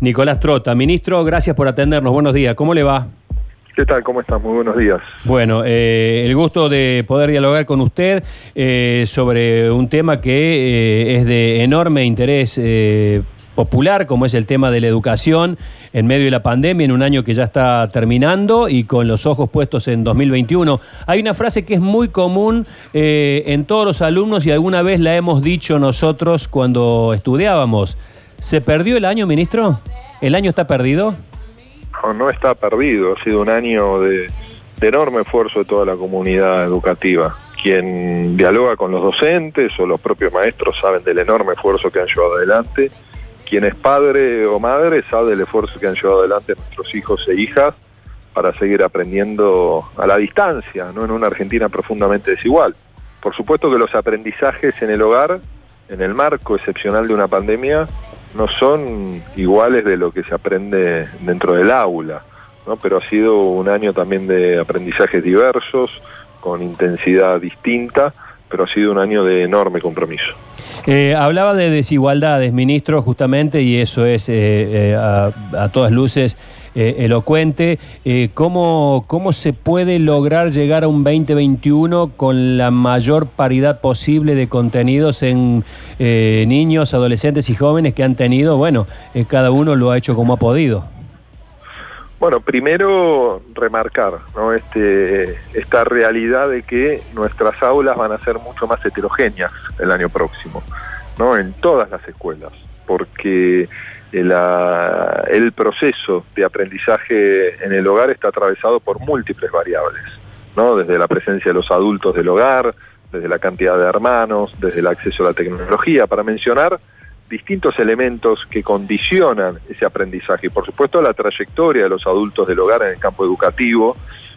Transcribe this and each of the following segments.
Nicolás Trota. Ministro, gracias por atendernos. Buenos días. ¿Cómo le va? ¿Qué tal? ¿Cómo estás? Muy buenos días. Bueno, eh, el gusto de poder dialogar con usted eh, sobre un tema que eh, es de enorme interés popular, como es el tema de la educación en medio de la pandemia, en un año que ya está terminando y con los ojos puestos en 2021. Hay una frase que es muy común en todos los alumnos y alguna vez la hemos dicho nosotros cuando estudiábamos. ¿Se perdió el año, ministro? ¿El año está perdido? No, no está perdido, ha sido un año de, enorme esfuerzo de toda la comunidad educativa. Quien dialoga con los docentes o los propios maestros saben del enorme esfuerzo que han llevado adelante. Quien es padre o madre sabe del esfuerzo que han llevado adelante nuestros hijos e hijas para seguir aprendiendo a la distancia, ¿no? en una Argentina profundamente desigual. Por supuesto que los aprendizajes en el hogar, en el marco excepcional de una pandemia, no son iguales de lo que se aprende dentro del aula, ¿no? pero ha sido un año también de aprendizajes diversos, con intensidad distinta, pero ha sido un año de enorme compromiso. Eh, hablaba de desigualdades, ministro, justamente, y eso es eh, eh, a, todas luces elocuente. ¿cómo, ¿Cómo se puede lograr llegar a un 2021 con la mayor paridad posible de contenidos en niños, adolescentes y jóvenes que han tenido? Bueno, cada uno lo ha hecho como ha podido. Bueno, primero remarcar este, esta realidad de que nuestras aulas van a ser mucho más heterogéneas el año próximo, ¿no? en todas las escuelas, porque el, el proceso de aprendizaje en el hogar está atravesado por múltiples variables, ¿no? desde la presencia de los adultos del hogar, desde la cantidad de hermanos, desde el acceso a la tecnología, para mencionar distintos elementos que condicionan ese aprendizaje y por supuesto la trayectoria de los adultos del hogar en el campo educativo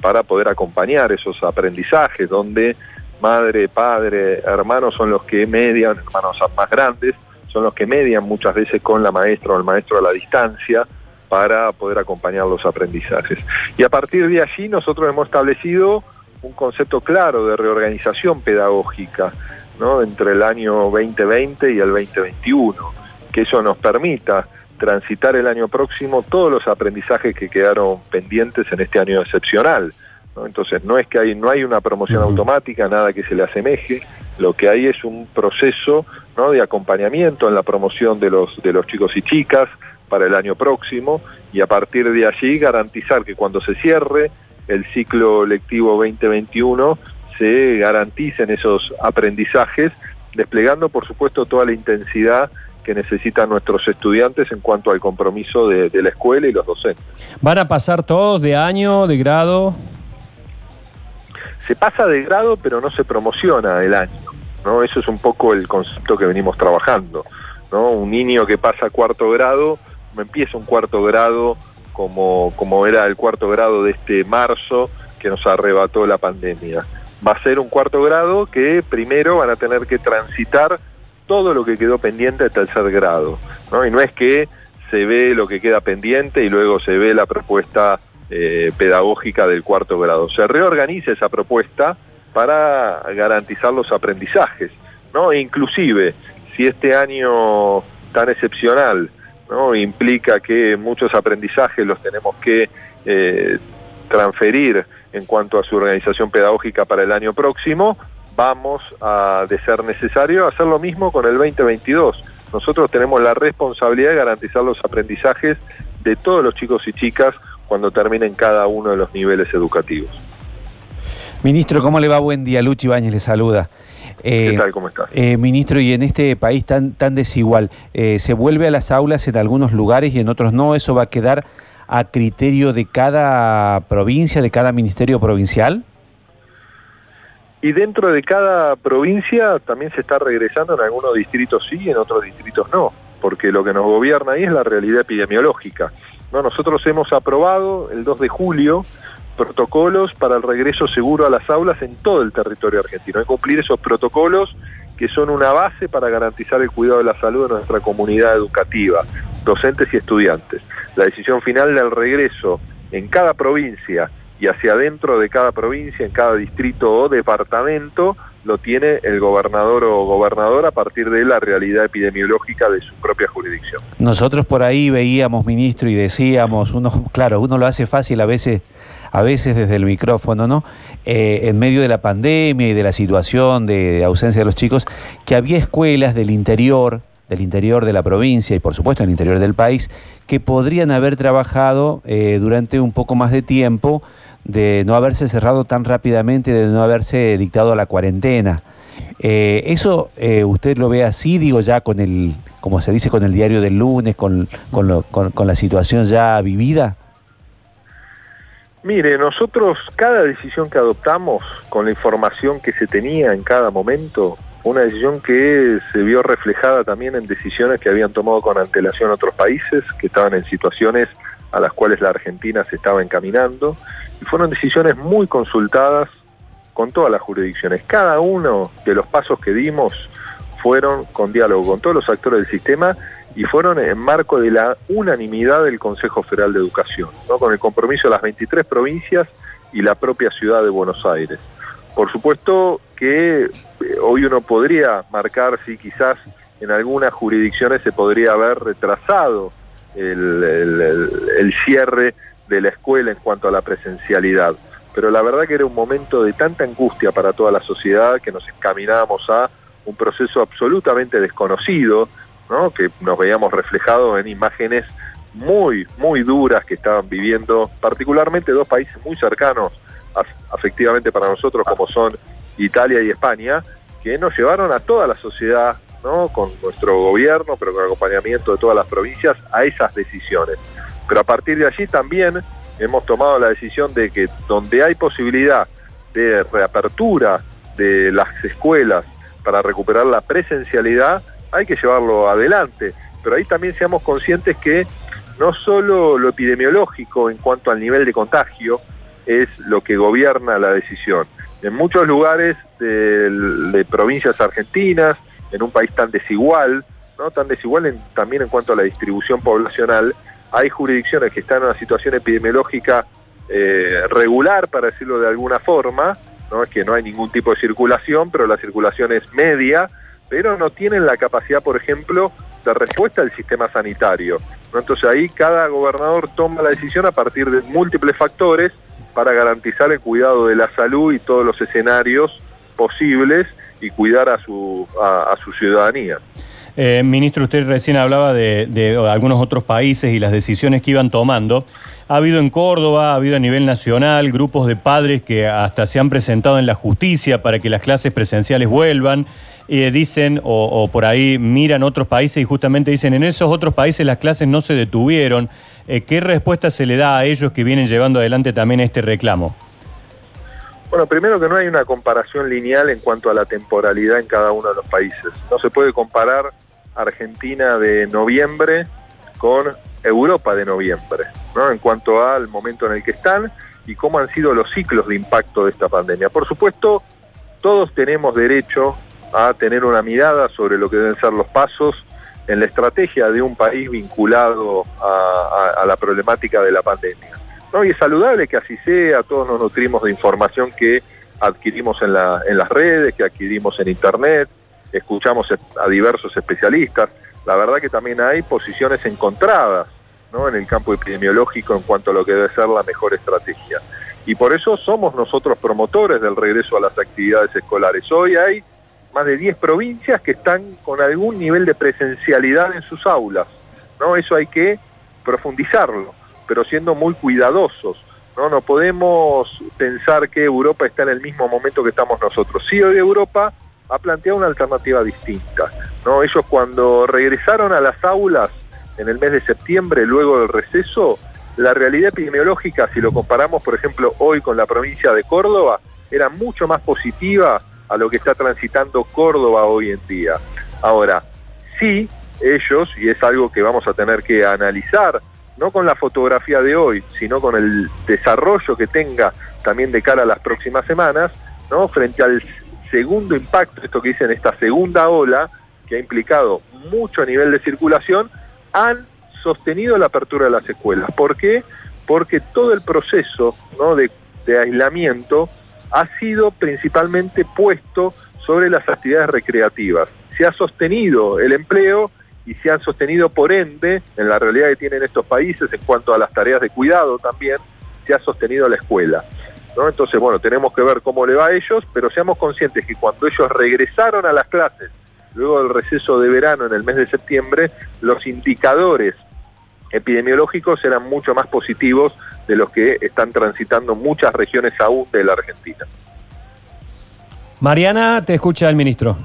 para poder acompañar esos aprendizajes donde madre, padre, hermanos son los que median, hermanos más grandes, son los que median muchas veces con la maestra o el maestro a la distancia para poder acompañar los aprendizajes. Y a partir de allí nosotros hemos establecido un concepto claro de reorganización pedagógica entre el año 2020 y el 2021, que eso nos permita transitar el año próximo todos los aprendizajes que quedaron pendientes en este año excepcional. Entonces no es que hay, no hay una promoción automática, nada que se le asemeje, lo que hay es un proceso de acompañamiento en la promoción de los, de los chicos y chicas para el año próximo y a partir de allí garantizar que cuando se cierre el ciclo lectivo 2021 se garanticen esos aprendizajes, desplegando por supuesto toda la intensidad que necesitan nuestros estudiantes en cuanto al compromiso de, la escuela y los docentes. ¿Van a pasar todos de año, de grado? Se pasa de grado, pero no se promociona el año. ¿No? Eso es un poco el concepto que venimos trabajando. ¿no? Un niño que pasa cuarto grado, empieza un cuarto grado como, como era el cuarto grado de este marzo que nos arrebató la pandemia va a ser un cuarto grado que primero van a tener que transitar todo lo que quedó pendiente de tercer grado. ¿no? Y no es que se ve lo que queda pendiente y luego se ve la propuesta eh, pedagógica del cuarto grado. Se reorganiza esa propuesta para garantizar los aprendizajes. ¿no? E inclusive, si este año tan excepcional ¿no? implica que muchos aprendizajes los tenemos que eh, transferir en cuanto a su organización pedagógica para el año próximo, vamos a, de ser necesario, hacer lo mismo con el 2022. Nosotros tenemos la responsabilidad de garantizar los aprendizajes de todos los chicos y chicas cuando terminen cada uno de los niveles educativos. Ministro, ¿cómo le va? Buen día. Luchi Bañez le saluda. ¿Qué eh, tal? ¿Cómo está? Eh, ministro, y en este país tan, tan desigual, eh, ¿se vuelve a las aulas en algunos lugares y en otros no? ¿Eso va a quedar a criterio de cada provincia, de cada ministerio provincial? Y dentro de cada provincia también se está regresando, en algunos distritos sí, y en otros distritos no, porque lo que nos gobierna ahí es la realidad epidemiológica. ¿no? Nosotros hemos aprobado el 2 de julio protocolos para el regreso seguro a las aulas en todo el territorio argentino. Hay que cumplir esos protocolos que son una base para garantizar el cuidado de la salud de nuestra comunidad educativa, docentes y estudiantes la decisión final del regreso en cada provincia y hacia adentro de cada provincia, en cada distrito o departamento, lo tiene el gobernador o gobernadora a partir de la realidad epidemiológica de su propia jurisdicción. Nosotros por ahí veíamos, ministro, y decíamos, uno, claro, uno lo hace fácil a veces, a veces desde el micrófono, ¿no? Eh, en medio de la pandemia y de la situación de ausencia de los chicos, que había escuelas del interior, del interior de la provincia y por supuesto en el interior del país, que podrían haber trabajado eh, durante un poco más de tiempo de no haberse cerrado tan rápidamente, de no haberse dictado la cuarentena. Eh, ¿Eso usted lo ve así, digo, ya con el, como se dice, con el diario del lunes, con, con, la situación ya vivida? Mire, nosotros cada decisión que adoptamos con la información que se tenía en cada momento, una decisión que se vio reflejada también en decisiones que habían tomado con antelación otros países, que estaban en situaciones a las cuales la Argentina se estaba encaminando, y fueron decisiones muy consultadas con todas las jurisdicciones. Cada uno de los pasos que dimos fueron con diálogo con todos los actores del sistema y fueron en marco de la unanimidad del Consejo Federal de Educación, ¿no? con el compromiso de las 23 provincias y la propia ciudad de Buenos Aires. Por supuesto que eh, hoy uno podría marcar si quizás en algunas jurisdicciones se podría haber retrasado el, cierre de la escuela en cuanto a la presencialidad. Pero la verdad que era un momento de tanta angustia para toda la sociedad que nos encaminábamos a un proceso absolutamente desconocido, ¿no? que nos veíamos reflejados en imágenes muy, muy duras que estaban viviendo, particularmente dos países muy cercanos afectivamente para nosotros como son Italia y España, que nos llevaron a toda la sociedad con nuestro gobierno, pero con acompañamiento de todas las provincias, a esas decisiones. Pero a partir de allí también hemos tomado la decisión de que donde hay posibilidad de reapertura de las escuelas para recuperar la presencialidad, hay que llevarlo adelante. Pero ahí también seamos conscientes que no solo lo epidemiológico en cuanto al nivel de contagio es lo que gobierna la decisión. En muchos lugares de provincias argentinas, en un país tan desigual, tan desigual también en cuanto a la distribución poblacional, hay jurisdicciones que están en una situación epidemiológica eh, regular, para decirlo de alguna forma, que no hay ningún tipo de circulación, pero la circulación es media, pero no tienen la capacidad, por ejemplo, de respuesta del sistema sanitario. Entonces ahí cada gobernador toma la decisión a partir de múltiples factores para garantizar el cuidado de la salud y todos los escenarios posibles y cuidar a su, a, su ciudadanía. Eh, ministro, usted recién hablaba de, algunos otros países y las decisiones que iban tomando. Ha habido en Córdoba, ha habido a nivel nacional grupos de padres que hasta se han presentado en la justicia para que las clases presenciales vuelvan. Eh, dicen, o, por ahí miran otros países y justamente dicen, en esos otros países las clases no se detuvieron. Eh, ¿Qué respuesta se le da a ellos que vienen llevando adelante también este reclamo? Bueno, primero que no hay una comparación lineal en cuanto a la temporalidad en cada uno de los países. No se puede comparar Argentina de noviembre con Europa de noviembre, ¿no? En cuanto al momento en el que están y cómo han sido los ciclos de impacto de esta pandemia. Por supuesto, todos tenemos derecho a tener una mirada sobre lo que deben ser los pasos en la estrategia de un país vinculado a la problemática de la pandemia. ¿no? Y es saludable que así sea, todos nos nutrimos de información que adquirimos en, la, en las redes, que adquirimos en internet, escuchamos a diversos especialistas. La verdad que también hay posiciones encontradas ¿no? en el campo epidemiológico en cuanto a lo que debe ser la mejor estrategia. Y por eso somos nosotros promotores del regreso a las actividades escolares. Hoy hay más de 10 provincias que están con algún nivel de presencialidad en sus aulas. ¿no? Eso hay que profundizarlo pero siendo muy cuidadosos. ¿no? no podemos pensar que Europa está en el mismo momento que estamos nosotros. Sí, hoy Europa ha planteado una alternativa distinta. ¿no? Ellos cuando regresaron a las aulas en el mes de septiembre, luego del receso, la realidad epidemiológica, si lo comparamos, por ejemplo, hoy con la provincia de Córdoba, era mucho más positiva a lo que está transitando Córdoba hoy en día. Ahora, sí, ellos, y es algo que vamos a tener que analizar no con la fotografía de hoy, sino con el desarrollo que tenga también de cara a las próximas semanas, ¿no? frente al segundo impacto, esto que dicen esta segunda ola, que ha implicado mucho nivel de circulación, han sostenido la apertura de las escuelas. ¿Por qué? Porque todo el proceso de, aislamiento ha sido principalmente puesto sobre las actividades recreativas. Se ha sostenido el empleo y se han sostenido por ende, en la realidad que tienen estos países en cuanto a las tareas de cuidado también, se ha sostenido la escuela. ¿no? Entonces, bueno, tenemos que ver cómo le va a ellos, pero seamos conscientes que cuando ellos regresaron a las clases, luego del receso de verano en el mes de septiembre, los indicadores epidemiológicos eran mucho más positivos de los que están transitando muchas regiones aún de la Argentina. Mariana, te escucha el ministro.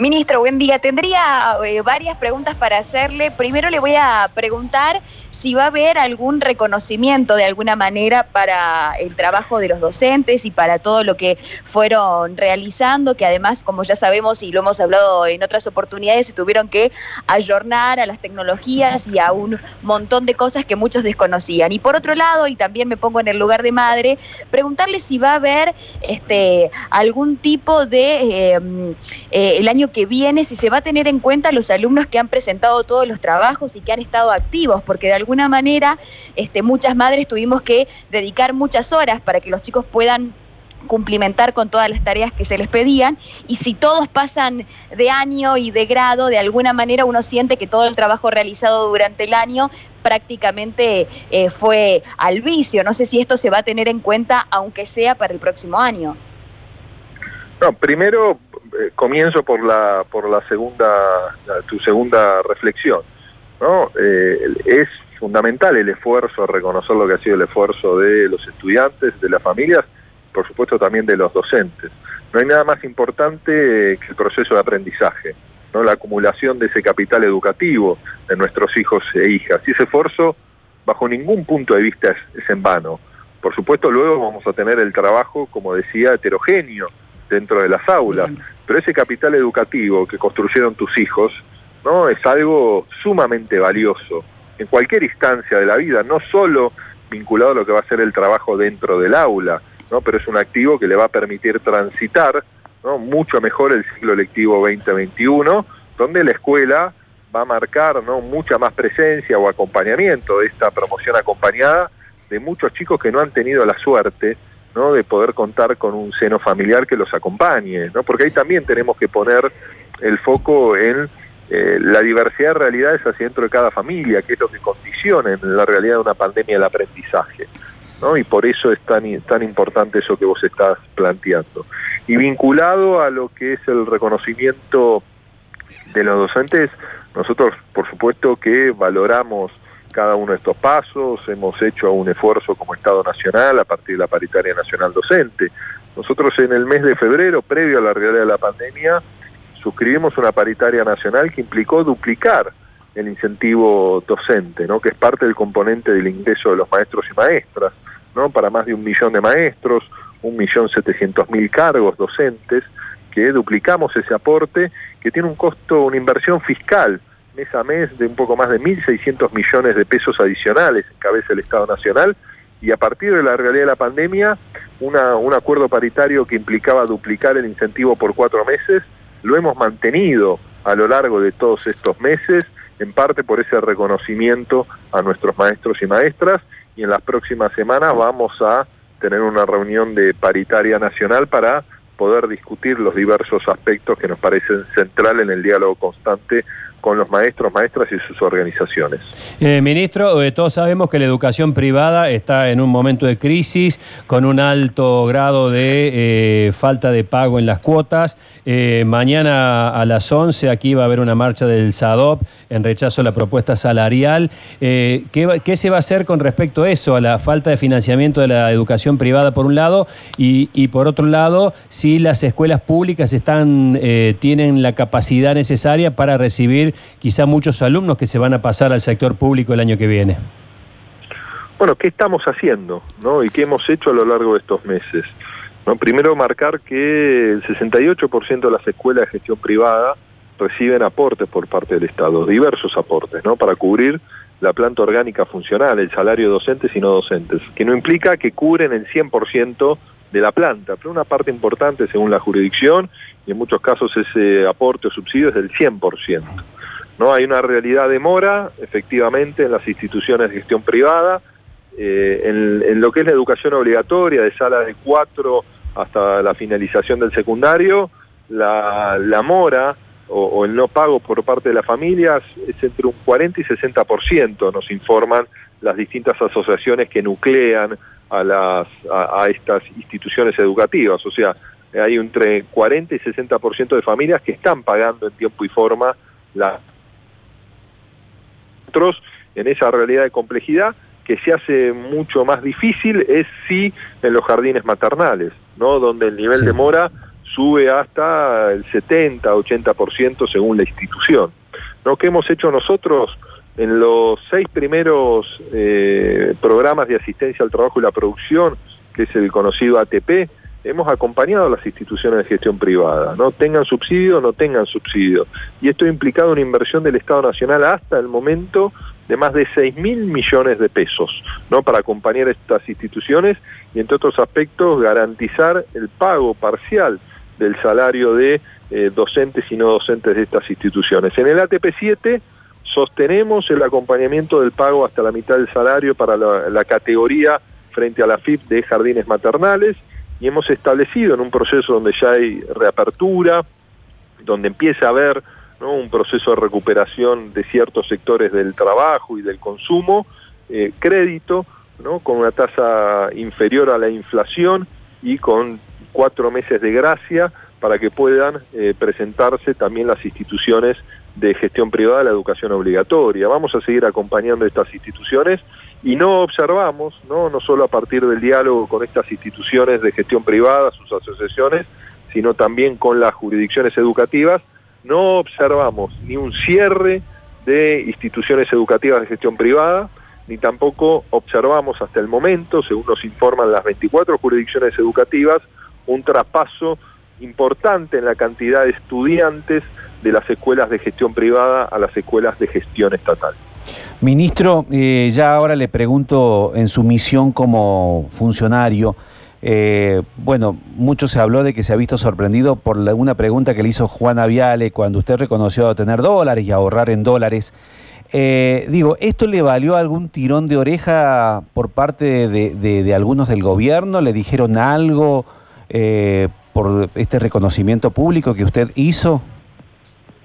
Ministro, buen día. Tendría eh, varias preguntas para hacerle. Primero le voy a preguntar si va a haber algún reconocimiento de alguna manera para el trabajo de los docentes y para todo lo que fueron realizando, que además, como ya sabemos y lo hemos hablado en otras oportunidades, se tuvieron que ayornar a las tecnologías y a un montón de cosas que muchos desconocían. Y por otro lado, y también me pongo en el lugar de madre, preguntarle si va a haber este, algún tipo de, eh, eh, el año que viene, si se va a tener en cuenta los alumnos que han presentado todos los trabajos y que han estado activos, porque de alguna manera este, muchas madres tuvimos que dedicar muchas horas para que los chicos puedan cumplimentar con todas las tareas que se les pedían y si todos pasan de año y de grado, de alguna manera uno siente que todo el trabajo realizado durante el año prácticamente eh, fue al vicio. No sé si esto se va a tener en cuenta, aunque sea para el próximo año. No, primero eh, comienzo por la por la segunda tu segunda reflexión no eh, es fundamental el esfuerzo reconocer lo que ha sido el esfuerzo de los estudiantes de las familias por supuesto también de los docentes. No hay nada más importante que el proceso de aprendizaje no la acumulación de ese capital educativo de nuestros hijos e hijas. Y ese esfuerzo bajo ningún punto de vista es en vano. Por supuesto luego vamos a tener el trabajo como decía heterogéneo dentro de las aulas. Pero ese capital educativo que construyeron tus hijos, ¿no? Es algo sumamente valioso en cualquier instancia de la vida, no solo vinculado a lo que va a ser el trabajo dentro del aula, ¿no? Pero es un activo que le va a permitir transitar, ¿no? Mucho mejor el ciclo lectivo 2021, donde la escuela va a marcar ¿no? mucha más presencia o acompañamiento de esta promoción acompañada de muchos chicos que no han tenido la suerte ¿no? de poder contar con un seno familiar que los acompañe, ¿no? porque ahí también tenemos que poner el foco en eh, la diversidad de realidades hacia dentro de cada familia, que es lo que condiciona en la realidad de una pandemia el aprendizaje. ¿no? Y por eso es tan, tan importante eso que vos estás planteando. Y vinculado a lo que es el reconocimiento de los docentes, nosotros por supuesto que valoramos cada uno de estos pasos, hemos hecho un esfuerzo como Estado Nacional a partir de la paritaria nacional docente. Nosotros en el mes de febrero, previo a la realidad de la pandemia, suscribimos una paritaria nacional que implicó duplicar el incentivo docente, ¿no? que es parte del componente del ingreso de los maestros y maestras, ¿no? para más de un millón de maestros, un millón setecientos mil cargos docentes, que duplicamos ese aporte, que tiene un costo, una inversión fiscal mes a mes de un poco más de 1.600 millones de pesos adicionales cabeza el Estado Nacional. Y a partir de la realidad de la pandemia, una, un acuerdo paritario que implicaba duplicar el incentivo por cuatro meses, lo hemos mantenido a lo largo de todos estos meses, en parte por ese reconocimiento a nuestros maestros y maestras, y en las próximas semanas vamos a tener una reunión de paritaria nacional para poder discutir los diversos aspectos que nos parecen centrales en el diálogo constante con los maestros, maestras y sus organizaciones. Eh, ministro, eh, todos sabemos que la educación privada está en un momento de crisis, con un alto grado de eh, falta de pago en las cuotas. mañana a las 11 aquí va a haber una marcha del SADOP en rechazo a la propuesta salarial. ¿qué, se va a hacer con respecto a eso, a la falta de financiamiento de la educación privada por un lado y, y por otro lado, si las escuelas públicas están, tienen la capacidad necesaria para recibir quizá muchos alumnos que se van a pasar al sector público el año que viene? Bueno, ¿qué estamos haciendo ¿no? y qué hemos hecho a lo largo de estos meses? Primero marcar que el 68% de las escuelas de gestión privada reciben aportes por parte del Estado, diversos aportes, ¿no? para cubrir la planta orgánica funcional, el salario de docentes y no docentes, que no implica que cubren el 100% de la planta, pero una parte importante según la jurisdicción y en muchos casos ese aporte o subsidio es del 100%. ¿No? Hay una realidad de mora, efectivamente, en las instituciones de gestión privada, eh, en, lo que es la educación obligatoria, de sala de 4 hasta la finalización del secundario, la, mora o, el no pago por parte de las familias es entre un 40 y 60%, nos informan las distintas asociaciones que nuclean a, las, a, estas instituciones educativas. O sea, hay entre 40 y 60% de familias que están pagando en tiempo y forma la... Nosotros, en esa realidad de complejidad, que se hace mucho más difícil es sí en los jardines maternales, ¿no? donde el nivel de mora sube hasta el 70, 80% según la institución. ¿No? ¿Qué hemos hecho nosotros? En los seis primeros eh, programas de asistencia al trabajo y la producción, que es el conocido ATP, hemos acompañado a las instituciones de gestión privada, no tengan subsidio o no tengan subsidio. Y esto ha implicado una inversión del Estado Nacional hasta el momento de más de 6 mil millones de pesos ¿no? para acompañar estas instituciones y entre otros aspectos garantizar el pago parcial del salario de eh, docentes y no docentes de estas instituciones. En el ATP7 sostenemos el acompañamiento del pago hasta la mitad del salario para la, categoría frente a la FIP de jardines maternales y hemos establecido en un proceso donde ya hay reapertura, donde empieza a haber un proceso de recuperación de ciertos sectores del trabajo y del consumo, eh, crédito, con una tasa inferior a la inflación y con cuatro meses de gracia para que puedan eh, presentarse también las instituciones de gestión privada de la educación obligatoria. Vamos a seguir acompañando estas instituciones y no observamos, ¿no? no solo a partir del diálogo con estas instituciones de gestión privada, sus asociaciones, sino también con las jurisdicciones educativas, no observamos ni un cierre de instituciones educativas de gestión privada, ni tampoco observamos hasta el momento, según nos informan las 24 jurisdicciones educativas, un traspaso importante en la cantidad de estudiantes de las escuelas de gestión privada a las escuelas de gestión estatal. Ministro, eh, ya ahora le pregunto en su misión como funcionario, eh, bueno, mucho se habló de que se ha visto sorprendido por una pregunta que le hizo Juana Viale cuando usted reconoció tener dólares y ahorrar en dólares. Eh, digo, ¿esto le valió algún tirón de oreja por parte de, algunos del gobierno? ¿Le dijeron algo por este reconocimiento público que usted hizo?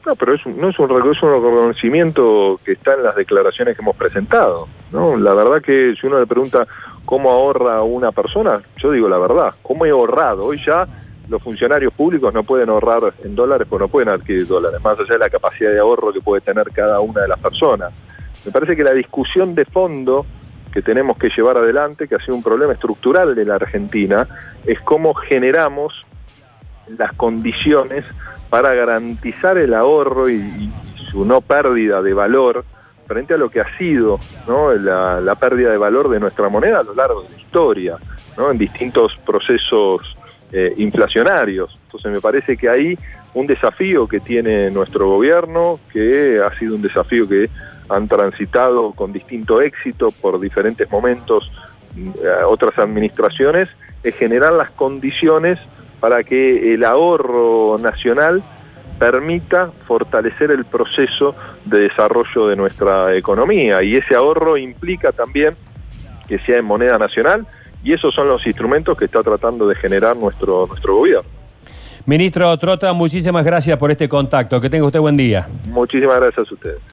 No, pero no es un, reconocimiento que está en las declaraciones que hemos presentado. ¿no? La verdad que si uno le pregunta cómo ahorra una persona, yo digo la verdad, cómo he ahorrado. Hoy ya los funcionarios públicos no pueden ahorrar en dólares porque no pueden adquirir dólares, más allá de la capacidad de ahorro que puede tener cada una de las personas. Me parece que la discusión de fondo que tenemos que llevar adelante, que ha sido un problema estructural de la Argentina, es cómo generamos las condiciones para garantizar el ahorro y, su no pérdida de valor frente a lo que ha sido la, pérdida de valor de nuestra moneda a lo largo de la historia, en distintos procesos eh, inflacionarios. Entonces me parece que hay un desafío que tiene nuestro gobierno, que ha sido un desafío que han transitado con distinto éxito por diferentes momentos eh, otras administraciones, es generar las condiciones para que el ahorro nacional permita fortalecer el proceso de desarrollo de nuestra economía y ese ahorro implica también que sea en moneda nacional y esos son los instrumentos que está tratando de generar nuestro, nuestro gobierno. Ministro Trota, muchísimas gracias por este contacto. Que tenga usted buen día. Muchísimas gracias a ustedes.